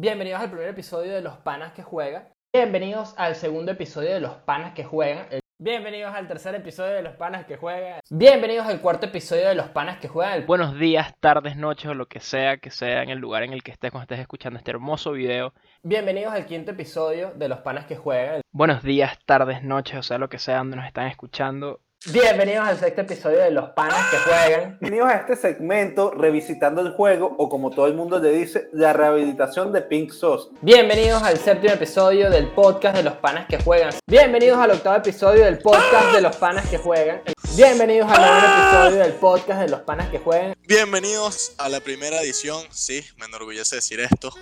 Bienvenidos al primer episodio de Los Panas que Juegan. Bienvenidos al segundo episodio de Los Panas que Juegan. Bienvenidos al tercer episodio de Los Panas que Juegan. Bienvenidos al cuarto episodio de Los Panas que Juegan. Buenos días, tardes, noches o lo que sea que sea en el lugar en el que estés cuando estés escuchando este hermoso video. Bienvenidos al quinto episodio de Los Panas que Juegan. Buenos días, tardes, noches o sea lo que sea donde nos están escuchando. Bienvenidos al sexto episodio de Los Panas que Juegan. Bienvenidos a este segmento revisitando el juego o como todo el mundo le dice, la rehabilitación de Pink Sauce. Bienvenidos al séptimo episodio del podcast de Los Panas que Juegan. Bienvenidos al octavo episodio del podcast de Los Panas que Juegan. Bienvenidos al noveno episodio del podcast de Los Panas que Juegan. Bienvenidos a la primera edición, sí, me enorgullece decir esto.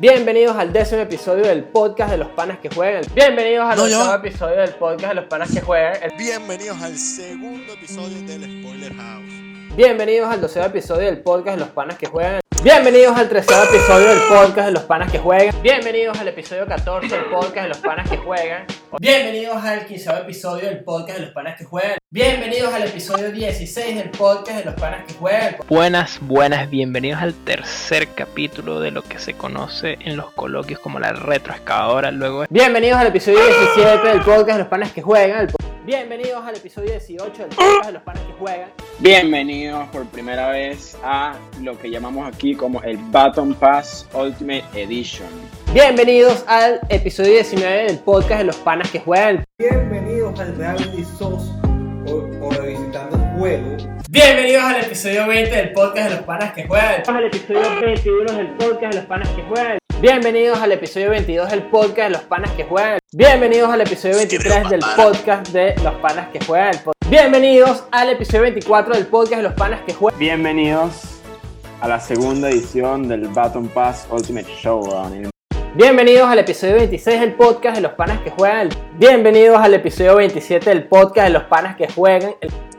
Bienvenidos al décimo episodio del podcast de Los Panas que Juegan. Bienvenidos al No, octavo episodio del podcast de Los Panas que Juegan. El- Bienvenidos al segundo episodio del Spoiler House. Bienvenidos al doceavo episodio del podcast de Los Panas que Juegan. Bienvenidos al treceavo episodio del podcast de Los Panas que Juegan. Bienvenidos al episodio 14 del podcast de Los Panas que Juegan. Bienvenidos al quinceavo episodio del podcast de Los Panas que Juegan. Bienvenidos al episodio 16 del podcast de Los Panas que Juegan. Buenas, buenas, bienvenidos al tercer capítulo de lo que se conoce en los coloquios como la retroexcavadora. Luego Bienvenidos al episodio 17 del podcast de Los Panas que Juegan. Bienvenidos al episodio 18 del podcast de Los Panas que Juegan. Bienvenidos por primera vez a lo que llamamos aquí como el Baton Pass Ultimate Edition. Bienvenidos al episodio 19 del podcast de Los Panas que Juegan. Bienvenidos al Reality Sauce o, o revisitando el juego. Bienvenidos al episodio 20 del podcast de los panas que juegan. al episodio 21 del podcast de los panas que juegan. Bienvenidos al episodio 22 del podcast de los panas que juegan. Bienvenidos al episodio 23 del podcast de los panas que juegan. Bienvenidos al episodio 24 del podcast de los panas que juegan. Bienvenidos a la segunda edición del Baton Pass Ultimate Showdown. el Bienvenidos al episodio 26 del podcast de los panas que juegan. Bienvenidos al episodio 27 del podcast de los panas que juegan.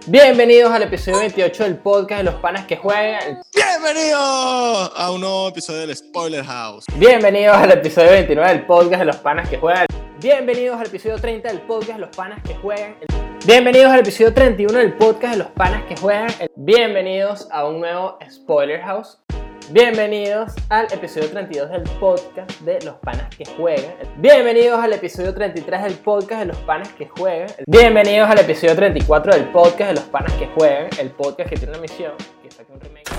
Bienvenidos al episodio 28 del podcast de los panas que juegan. Bienvenidos a un nuevo episodio del Spoiler House. Bienvenidos al episodio 29 del podcast de los panas que juegan. Bienvenidos al episodio 30 del podcast de los panas que juegan. Bienvenidos al episodio 31 del podcast de los panas que juegan. Bienvenidos a un nuevo Spoiler House. Bienvenidos al episodio 32 del podcast de los panas que juegan. Bienvenidos al episodio 33 del podcast de los panas que juegan. Bienvenidos al episodio 34 del podcast de los panas que juegan. El podcast que tiene una misión, un remake.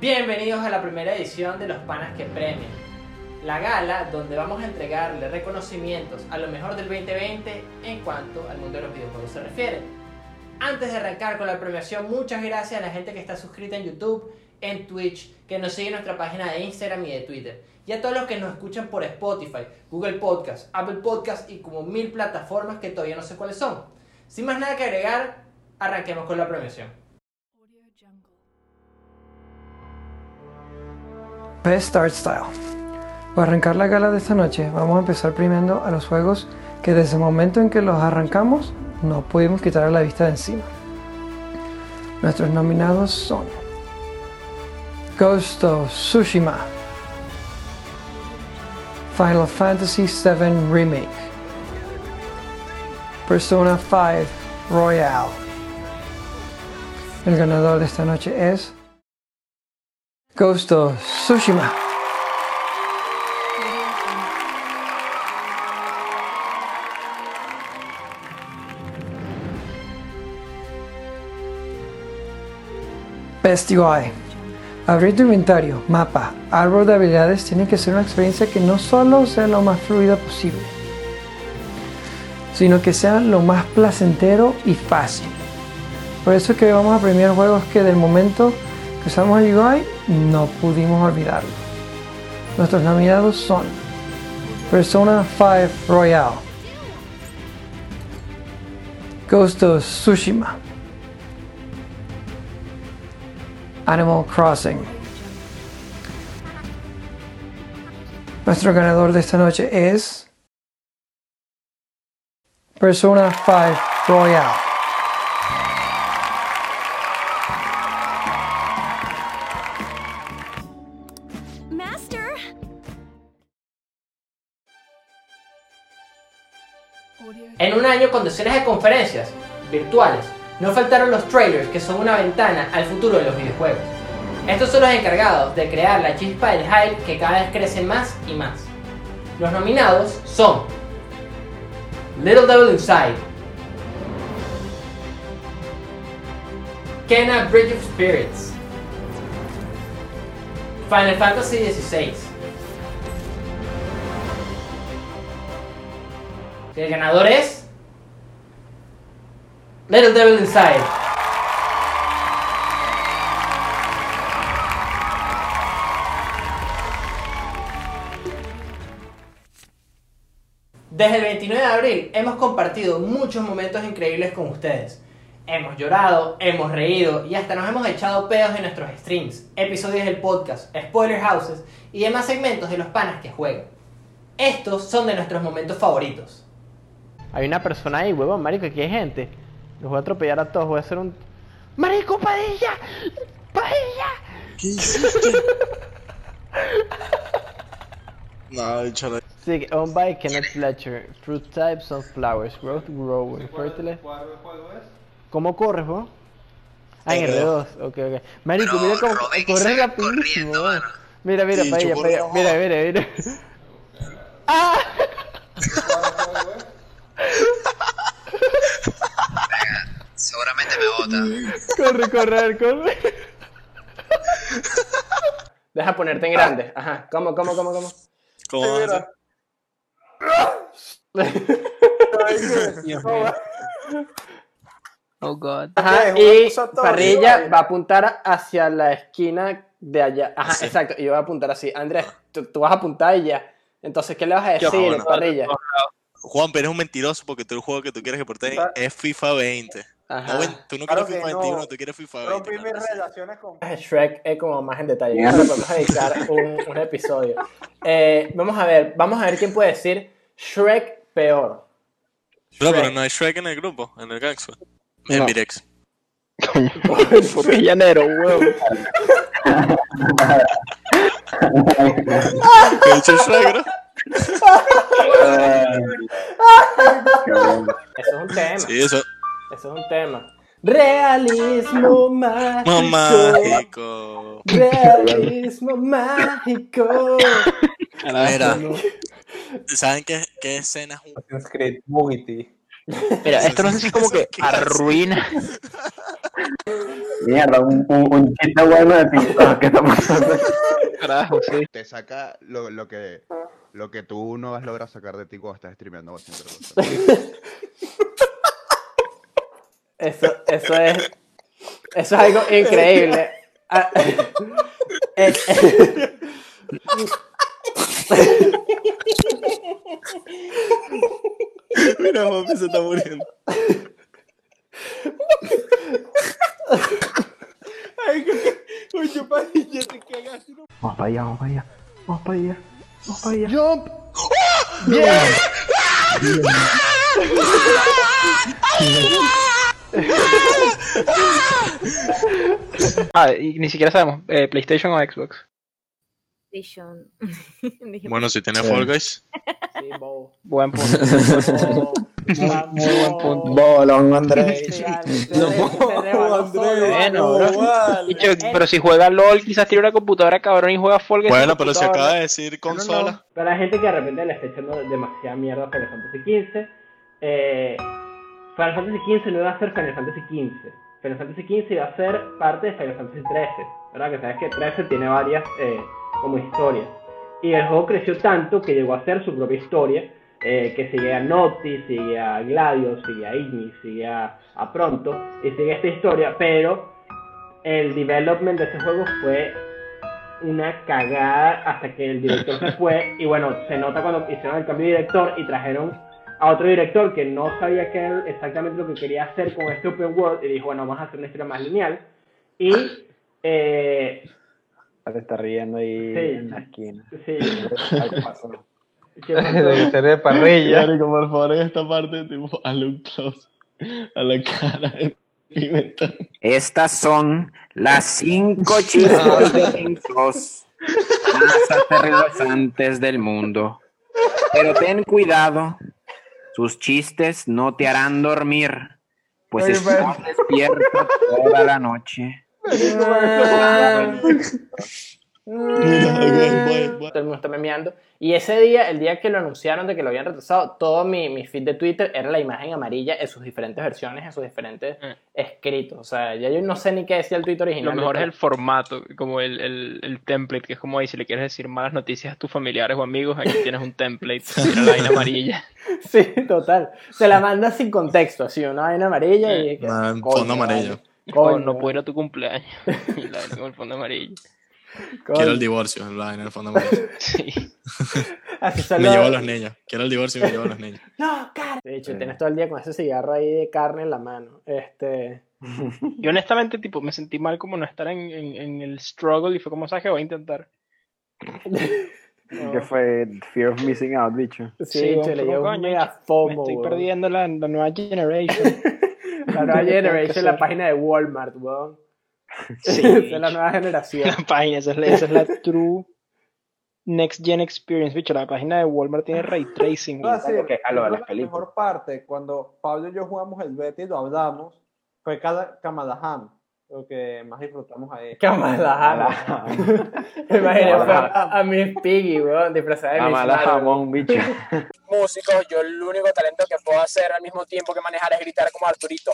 Bienvenidos a la primera edición de Los Panas que Premian, la gala donde vamos a entregarle reconocimientos a lo mejor del 2020 en cuanto al mundo de los videojuegos se refiere. Antes de arrancar con la premiación, muchas gracias a la gente que está suscrita en YouTube, en Twitch, que nos sigue en nuestra página de Instagram y de Twitter, y a todos los que nos escuchan por Spotify, Google Podcast, Apple Podcast y como mil plataformas que todavía no sé cuáles son. Sin más nada que agregar, arranquemos con la premiación. Best Art Style. Para arrancar la gala de esta noche, vamos a empezar premiando a los juegos que desde el momento en que los arrancamos no pudimos quitar la vista de encima. Nuestros nominados son Ghost of Tsushima, Final Fantasy VII Remake, Persona 5 Royale. El ganador de esta noche es Ghost of Tsushima. Abrir tu inventario, mapa, árbol de habilidades tiene que ser una experiencia que no solo sea lo más fluida posible, sino que sea lo más placentero y fácil. Por eso es que vamos a premiar juegos que del momento que usamos el UI no pudimos olvidarlo. Nuestros nominados son Persona 5 Royale, Ghost of Tsushima, Animal Crossing. Nuestro ganador de esta noche es Persona 5 Royale. Master! En un año con decenas de conferencias, virtuales. No faltaron los trailers, que son una ventana al futuro de los videojuegos. Estos son los encargados de crear la chispa del hype que cada vez crece más y más. Los nominados son Little Devil Inside, Kena Bridge of Spirits, Final Fantasy XVI. El ganador es Little Devil Inside. Desde el 29 de abril hemos compartido muchos momentos increíbles con ustedes. Hemos llorado, hemos reído y hasta nos hemos echado pedos en nuestros streams, episodios del podcast, spoiler houses y demás segmentos de los panas que juegan. Estos son de nuestros momentos favoritos. Hay una persona ahí, huevón, marico, aquí hay gente. Los voy a atropellar a todos, voy a hacer un... ¡Marico, Padilla! ¡Padilla! ¿Qué hiciste? no, échale. Sí, owned by Kenneth Fletcher. Fruit type, sunflowers, growth, growing, fertile. ¿Cómo corres, vos? Ah, en R2, ok, ok. Marico, Pero mira cómo Robin corres rapidísimo. Mira, mira, Sí, ella. como- Mira, mira, mira. ¡Ah! Seguramente me bota. Corre, corre, a ver, corre. Deja ponerte en grande. Ajá. ¿Cómo, cómo, cómo, cómo? ¿Cómo vas a hacer? Oh god. Ajá, y Parrilla va a apuntar hacia la esquina de allá. Ajá, Sí. exacto. Y yo voy a apuntar así. Andrés, tú, tú vas a apuntar y ya. Entonces, ¿qué le vas a decir, bueno. Parrilla? Juan, pero eres un mentiroso porque tú el juego que tú quieres que por ti Ah. es FIFA 20. Ajá. No, tú no Claro quieres que FIFA no. 21, tú quieres FIFA 20. Rompí mis relaciones con. Shrek es como más en detalle. Ahora podemos dedicar un, un episodio. Eh, vamos a ver, vamos a ver quién puede decir Shrek peor. Bro, pero Shrek. no hay Shrek en el grupo, en el Gaxo. En No. Mirex. Porque llanero, huevo. ¿Qué dicho Shrek, bro? Eso es un tema. Sí, eso. Eso es un tema. Realismo mágico. Mágico. Realismo mágico. Mira, ¿saben qué, qué escena es un. Mira, esto no sé si como que arruina. Mierda, un, un, un chiste bueno de TikTok. ¿Qué está pasando? Carajo, sí. te saca lo, lo que lo que tú no vas a lograr sacar de ti cuando estás streameando. Eso, eso es. Eso es algo increíble. Ah, Mira, Juan se está muriendo. Vamos para allá, vamos para allá. Vamos para allá. Vamos para allá. jump. Ah, y ni siquiera sabemos, eh, PlayStation o Xbox. PlayStation. Bueno, si tiene Fall Guys. Sí, bobo. Buen punto. Muy buen punto. Bolón, Andrés. Bueno, bro. Pero si juega LOL, quizás tiene una computadora cabrón y juega Fall Guys. Bueno, en pero se computadora. acaba de decir consola. Para la gente que de repente le está echando demasiada mierda a Final Fantasy XV, eh, Final Fantasy XV no iba a ser Final Fantasy XV. Final Fantasy XV iba a ser parte de Final Fantasy XIII. ¿Verdad? Que sabes que 13 tiene varias eh, como historias. Y el juego creció tanto que llegó a ser su propia historia. eh, que sigue a Noctis, sigue a Gladius, sigue a Ignis, sigue a, a Pronto. Y sigue esta historia. Pero el development de ese juego fue una cagada hasta que el director se fue y bueno, se nota cuando hicieron el cambio de director y trajeron a otro director que no sabía qué era exactamente lo que quería hacer con este open world y dijo, bueno, vamos a hacer una historia más lineal y eh, Te está riendo ahí Sí. en la esquina. sí, Algo pasó. ¿qué pasó? de parrilla. Marico, por favor, en esta parte, tipo, hazle un close a la cara de Pimentón. Estas son las cinco chistes densos más aterrorizantes del mundo. Pero ten cuidado, sus chistes no te harán dormir. Pues Oye, estaba despierto toda la noche. Todo el mundo está memeando. Y ese día, el día que lo anunciaron de que lo habían retrasado, todo mi, mi feed de Twitter era la imagen amarilla en sus diferentes versiones, en sus diferentes Eh. escritos. O sea, ya yo no sé ni qué decía el tweet original. Lo mejor es el formato, como el, el, el template, que es como ahí, si le quieres decir malas noticias a tus familiares o amigos, aquí tienes un template, mira la vaina amarilla. Sí, total. Se la manda sin contexto, así, una vaina amarilla y... Coño, fondo amarillo. Coño, no puedo ir a tu cumpleaños. Y la vaina con el fondo amarillo. Quiero el divorcio, en el fondo. Sí. Solo- Me llevo a los niños. Quiero el divorcio y me llevo a los niños. No, cara. De hecho, tienes todo el día con ese cigarro ahí de carne en la mano. Este... Yo honestamente, tipo, me sentí mal como no estar en, en, en el struggle y fue como, ¿sabes qué? Voy a intentar. Que fue Fear of Missing Out, bicho. Sí, Sí, che, le un coño, mega Me FOMO, estoy weón. perdiendo la, la nueva generation. La nueva que generation, la página de Walmart, weón. Sí. Es la nueva generación. La página, esa es la, esa es la true Next Gen Experience, bicho. La página de Walmart tiene ray tracing. Güey. sí, que a lo de las que películas. La mejor parte, cuando Pablo y yo jugamos el Betty, lo hablamos, fue cada Kamala Ham, lo que más disfrutamos ahí. Kamala Me imaginé a, a Miss Piggy, weón, disfrazada de Miss Amala Marvel. jamón, bicho. músico, yo el único talento que puedo hacer al mismo tiempo que manejar es gritar como Arturito.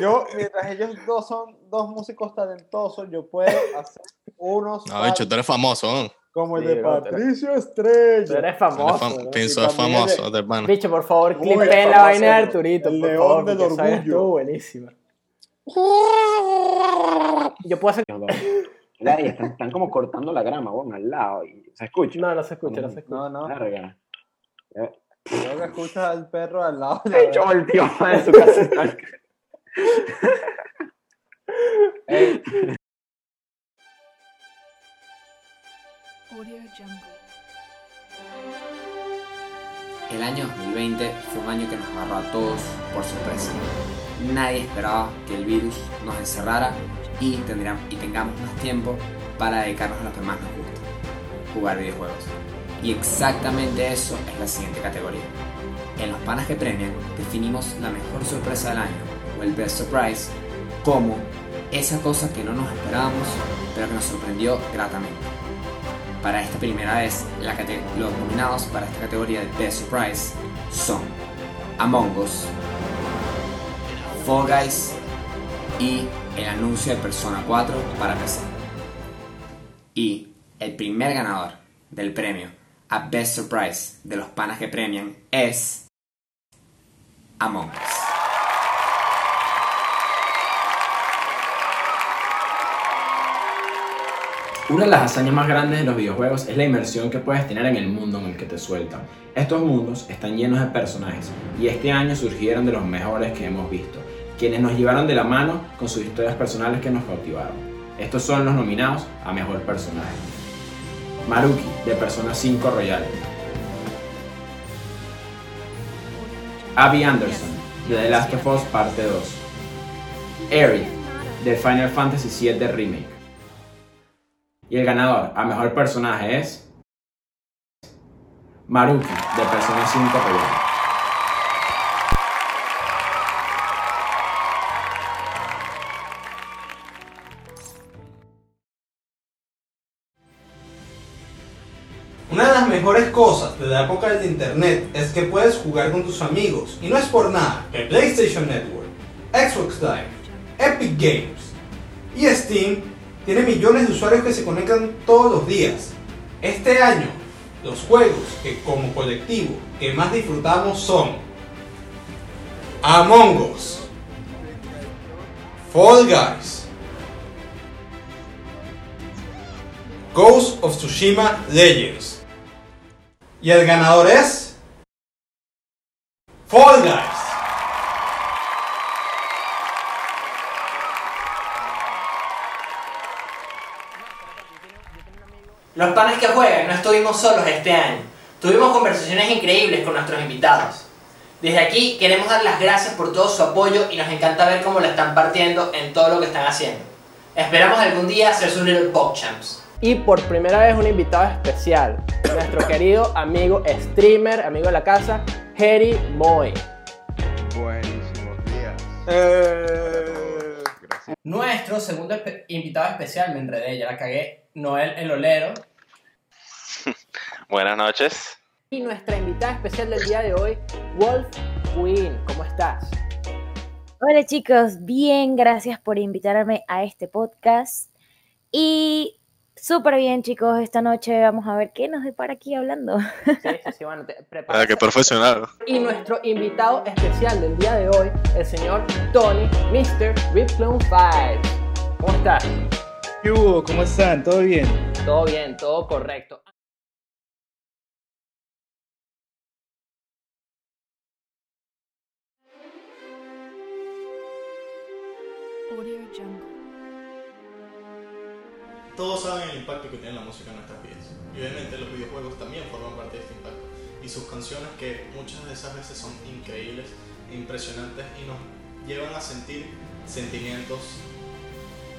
Yo, mientras ellos dos son dos músicos talentosos, yo puedo hacer unos No, bicho, tú eres famoso. ¿no? Como el de bro, Patricio Tú Estrella. eres Tú eres famoso. fam- ¿no? El- famoso, de hermano. Bicho, por favor, Muy clipeen la famoso, vaina de el- Arturito, el por león favor, del orgullo. buenísima. Yo puedo hacer... Mira, y están, están como cortando la grama, weón, al lado. Y se escucha. No, no se escucha, no se escucha. No, no. Verga. Creo que escuchas al perro al lado. de la De hecho, volteó de su casa. Ey, El año 2020 fue un año que nos agarró a todos por sorpresa. Nadie esperaba que el virus nos encerrara y, y tengamos más tiempo para dedicarnos a lo que más nos gusta, jugar videojuegos. Y exactamente eso es la siguiente categoría. En los panas que premian definimos la mejor sorpresa del año, o el best surprise, como esa cosa que no nos esperábamos, pero que nos sorprendió gratamente. Para esta primera vez, los nominados para esta categoría de Best Surprise son Among Us, Fall Guys y el anuncio de Persona 4 para PC. Y el primer ganador del premio a Best Surprise de los panas que premian es Among Us. Una de las hazañas más grandes de los videojuegos es la inmersión que puedes tener en el mundo en el que te sueltan. Estos mundos están llenos de personajes y este año surgieron de los mejores que hemos visto, quienes nos llevaron de la mano con sus historias personales que nos cautivaron. Estos son los nominados a Mejor Personaje. Maruki, de Persona 5 Royal. Abby Anderson, de The Last of Us Parte 2. Aerith, de Final Fantasy VII Remake. Y el ganador a mejor personaje es. Maruki, de Persona 5 Royal. Una de las mejores cosas de la época del internet es que puedes jugar con tus amigos y no es por nada que PlayStation Network, Xbox Live, Epic Games y Steam tiene millones de usuarios que se conectan todos los días. Este año, los juegos que como colectivo que más disfrutamos son Among Us, Fall Guys, Ghost of Tsushima Legends. Y el ganador es Fall Guys. Los panes que juegan no estuvimos solos este año. Tuvimos conversaciones increíbles con nuestros invitados. Desde aquí queremos dar las gracias por todo su apoyo y nos encanta ver cómo lo están partiendo en todo lo que están haciendo. Esperamos algún día ser sus Little Champs. Y por primera vez un invitado especial, nuestro querido amigo streamer, amigo de la casa, Heri Moy. Buenísimos días. Gracias. Nuestro segundo espe- invitado especial, me enredé, ya la cagué, Noel el Olero. Buenas noches. Y nuestra invitada especial del día de hoy, Wolf Queen. ¿Cómo estás? Hola chicos, bien, gracias por invitarme a este podcast. Y súper bien chicos, esta noche vamos a ver qué nos depara aquí hablando. Sí, sí, sí, bueno. Ah, qué profesional. Y nuestro invitado especial del día de hoy, el señor Tony, Mr. Rip Clone 5. ¿Cómo estás? ¿Qué hubo? ¿Cómo están? ¿Todo bien? Todo bien, todo correcto. Todos saben el impacto que tiene la música en nuestras vidas. Y obviamente los videojuegos también forman parte de este impacto. Y sus canciones que muchas de esas veces son increíbles, impresionantes y nos llevan a sentir sentimientos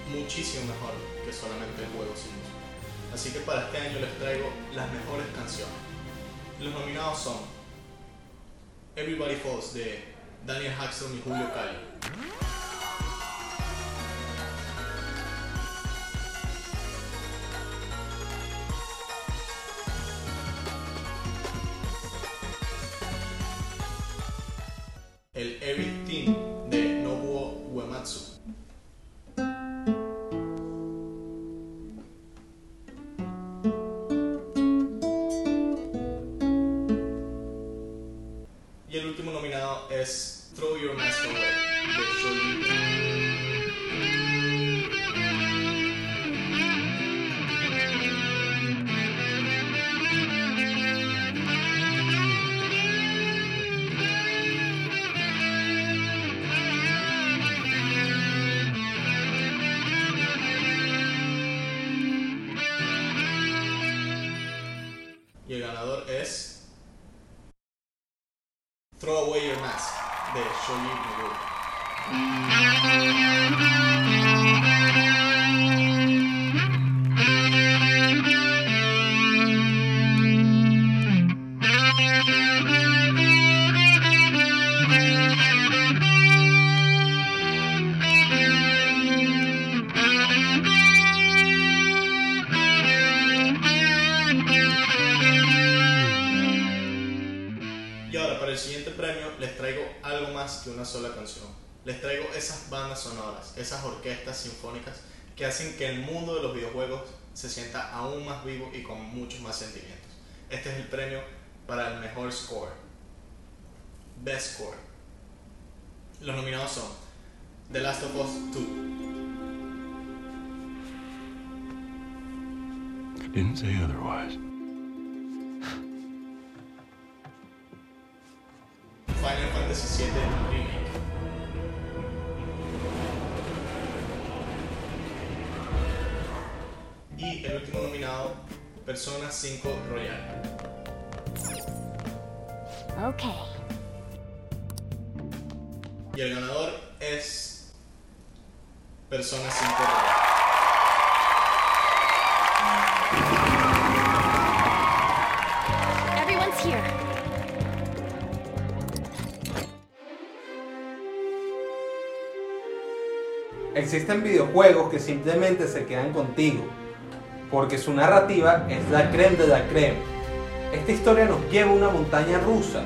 muchísimo mejor que solamente el juego sin música. Así que para este año les traigo las mejores canciones. Los nominados son Everybody Falls de Daniel Hackstrom y Julio Cali. Les traigo esas bandas sonoras, esas orquestas sinfónicas que hacen que el mundo de los videojuegos se sienta aún más vivo y con muchos más sentimientos. Este es el premio para el mejor score. Best Score. Los nominados son The Last of Us 2, Didn't say otherwise. Final Fantasy VII Persona 5 Royal. Ok. Y el ganador es Persona 5 Royal. Everyone's here. Existen videojuegos que simplemente se quedan contigo, porque su narrativa es la creme de la creme. Esta historia nos lleva a una montaña rusa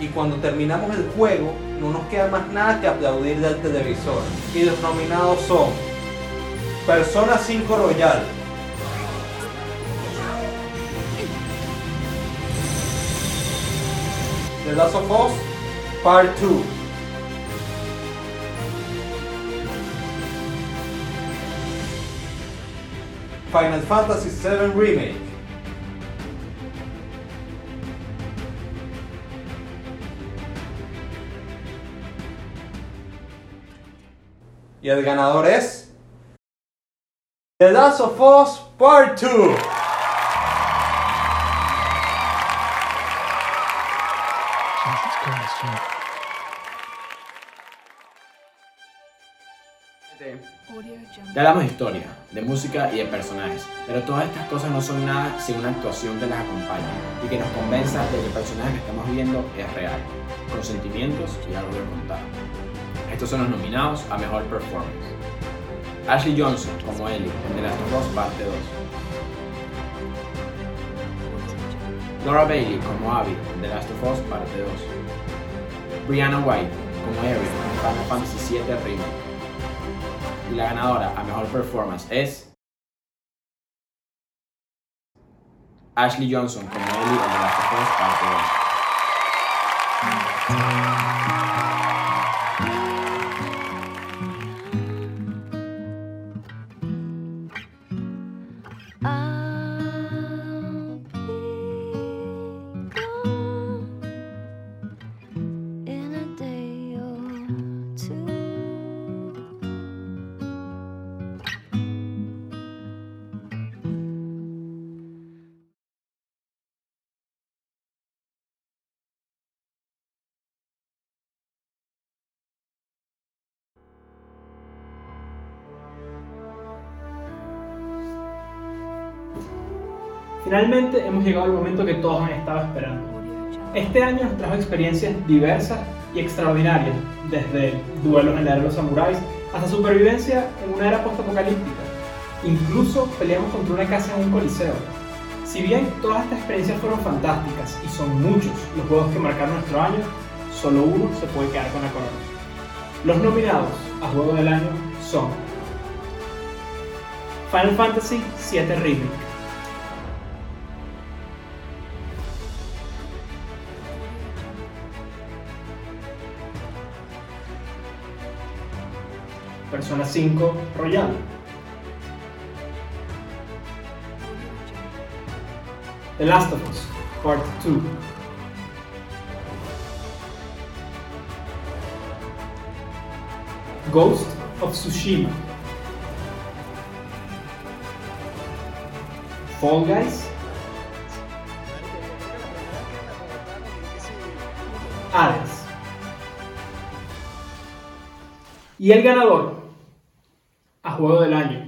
y cuando terminamos el juego no nos queda más nada que aplaudirle al televisor. Y los nominados son Persona 5 Royal, The Last of Us Part 2, Final Fantasy VII Remake. Y el ganador es. The Last of Us Part 2. Ya hablamos de historia, de música y de personajes, pero todas estas cosas no son nada sin una actuación que las acompañe y que nos convenza de que el personaje que estamos viendo es real, con sentimientos y algo que contar. Estos son los nominados a Mejor Performance. Ashley Johnson como Ellie en The Last of Us Parte 2. Laura Bailey como Abby en The Last of Us Parte 2. Brianna White como Ariel en Final Fantasy VII Remake. Y la ganadora a Mejor Performance es... Ashley Johnson como Ellie en The Last of Us Parte 2. Finalmente hemos llegado al momento que todos han estado esperando. Este año nos trajo experiencias diversas y extraordinarias, desde duelos en la era de los samuráis hasta supervivencia en una era postapocalíptica. Incluso peleamos contra una casa en un coliseo. Si bien todas estas experiencias fueron fantásticas y son muchos los juegos que marcaron nuestro año, solo uno se puede quedar con la corona. Los nominados a Juego del Año son Final Fantasy VII Remake, Persona 5 Royal. The Last of Us Part 2. Ghost of Tsushima. Fall Guys. Y el ganador juego del año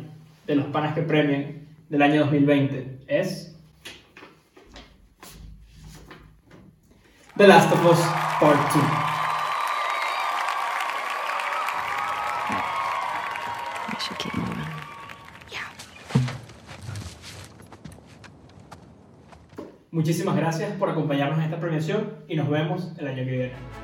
de los panas que premian del año 2020 es The Last of Us Part 2. We should keep moving. Muchísimas gracias por acompañarnos en esta premiación y nos vemos el año que viene.